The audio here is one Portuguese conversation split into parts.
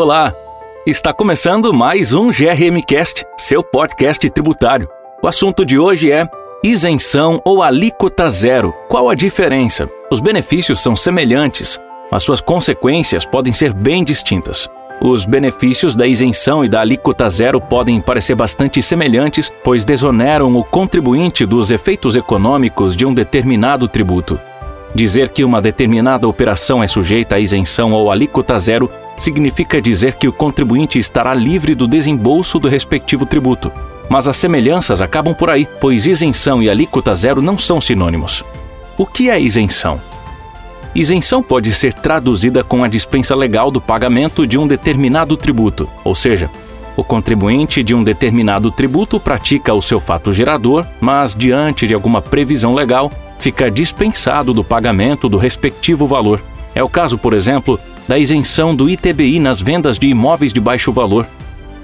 Olá! Está começando mais um GRM Cast, seu podcast tributário. O assunto de hoje é isenção ou alíquota zero. Qual a diferença? Os benefícios são semelhantes, mas suas consequências podem ser bem distintas. Os benefícios da isenção e da alíquota zero podem parecer bastante semelhantes, pois desoneram o contribuinte dos efeitos econômicos de um determinado tributo. Dizer que uma determinada operação é sujeita à isenção ou alíquota zero significa dizer que o contribuinte estará livre do desembolso do respectivo tributo. Mas as semelhanças acabam por aí, pois isenção e alíquota zero não são sinônimos. O que é isenção? Isenção pode ser traduzida com a dispensa legal do pagamento de um determinado tributo, ou seja, o contribuinte de um determinado tributo pratica o seu fato gerador, mas diante de alguma previsão legal, fica dispensado do pagamento do respectivo valor. É o caso, por exemplo, da isenção do ITBI nas vendas de imóveis de baixo valor.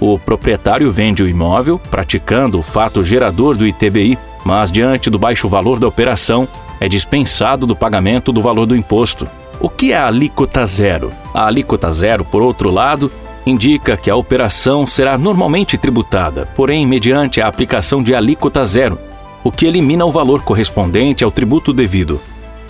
O proprietário vende o imóvel, praticando o fato gerador do ITBI, mas diante do baixo valor da operação, é dispensado do pagamento do valor do imposto. O que é a alíquota zero? A alíquota zero, por outro lado, indica que a operação será normalmente tributada, porém mediante a aplicação de alíquota zero, o que elimina o valor correspondente ao tributo devido.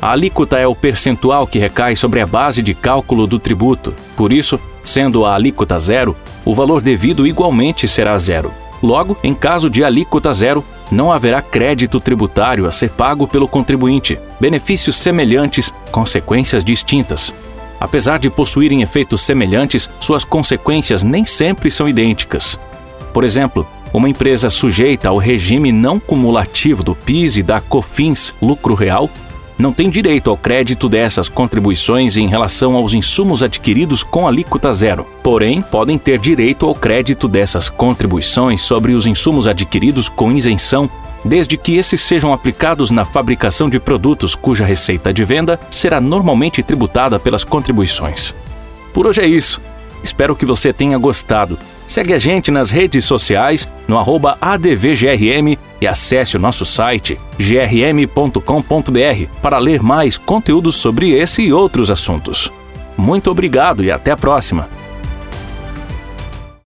A alíquota é o percentual que recai sobre a base de cálculo do tributo. Por isso, sendo a alíquota zero, o valor devido igualmente será zero. Logo, em caso de alíquota zero, não haverá crédito tributário a ser pago pelo contribuinte. Benefícios semelhantes, consequências distintas. Apesar de possuírem efeitos semelhantes, suas consequências nem sempre são idênticas. Por exemplo, uma empresa sujeita ao regime não cumulativo do PIS e da COFINS lucro real não tem direito ao crédito dessas contribuições em relação aos insumos adquiridos com alíquota zero. Porém, podem ter direito ao crédito dessas contribuições sobre os insumos adquiridos com isenção, desde que esses sejam aplicados na fabricação de produtos cuja receita de venda será normalmente tributada pelas contribuições. Por hoje é isso. Espero que você tenha gostado. Segue a gente nas redes sociais, no ADVGRM e acesse o nosso site grm.com.br para ler mais conteúdos sobre esse e outros assuntos. Muito obrigado e até a próxima!